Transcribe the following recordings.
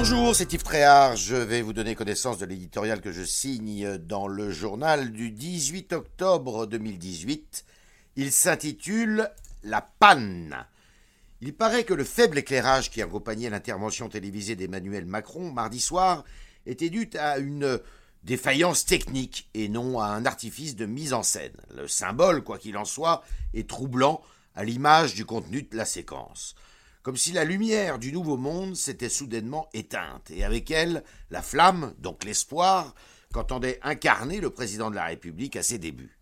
Bonjour, c'est Yves Tréhard. Je vais vous donner connaissance de l'éditorial que je signe dans le journal du 18 octobre 2018. Il s'intitule La panne. Il paraît que le faible éclairage qui accompagnait l'intervention télévisée d'Emmanuel Macron mardi soir était dû à une défaillance technique et non à un artifice de mise en scène. Le symbole, quoi qu'il en soit, est troublant à l'image du contenu de la séquence comme si la lumière du nouveau monde s'était soudainement éteinte, et avec elle la flamme, donc l'espoir, qu'entendait incarner le président de la République à ses débuts.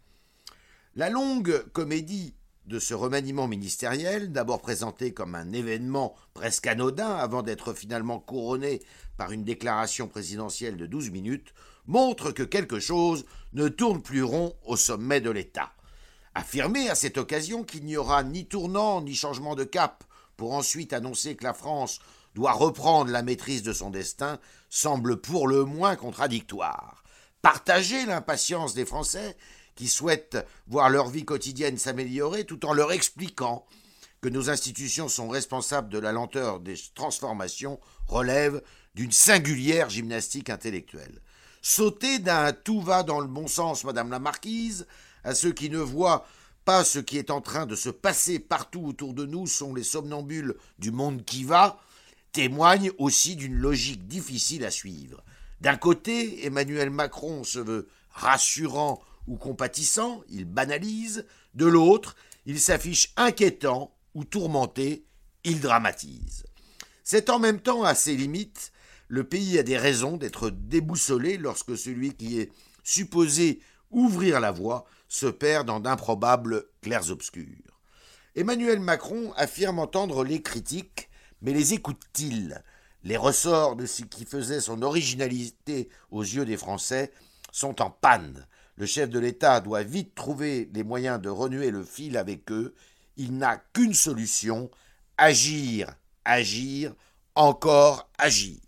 La longue comédie de ce remaniement ministériel, d'abord présenté comme un événement presque anodin avant d'être finalement couronné par une déclaration présidentielle de douze minutes, montre que quelque chose ne tourne plus rond au sommet de l'État. Affirmer à cette occasion qu'il n'y aura ni tournant ni changement de cap pour ensuite annoncer que la France doit reprendre la maîtrise de son destin semble pour le moins contradictoire. Partager l'impatience des Français qui souhaitent voir leur vie quotidienne s'améliorer tout en leur expliquant que nos institutions sont responsables de la lenteur des transformations relève d'une singulière gymnastique intellectuelle. Sauter d'un tout va dans le bon sens, Madame la Marquise, à ceux qui ne voient pas ce qui est en train de se passer partout autour de nous sont les somnambules du monde qui va, témoigne aussi d'une logique difficile à suivre. D'un côté, Emmanuel Macron se veut rassurant ou compatissant, il banalise, de l'autre, il s'affiche inquiétant ou tourmenté, il dramatise. C'est en même temps à ses limites, le pays a des raisons d'être déboussolé lorsque celui qui est supposé ouvrir la voie se perd dans d'improbables clairs-obscurs. Emmanuel Macron affirme entendre les critiques, mais les écoute-t-il? Les ressorts de ce qui faisait son originalité aux yeux des Français sont en panne. Le chef de l'État doit vite trouver les moyens de renouer le fil avec eux. Il n'a qu'une solution agir, agir, encore agir.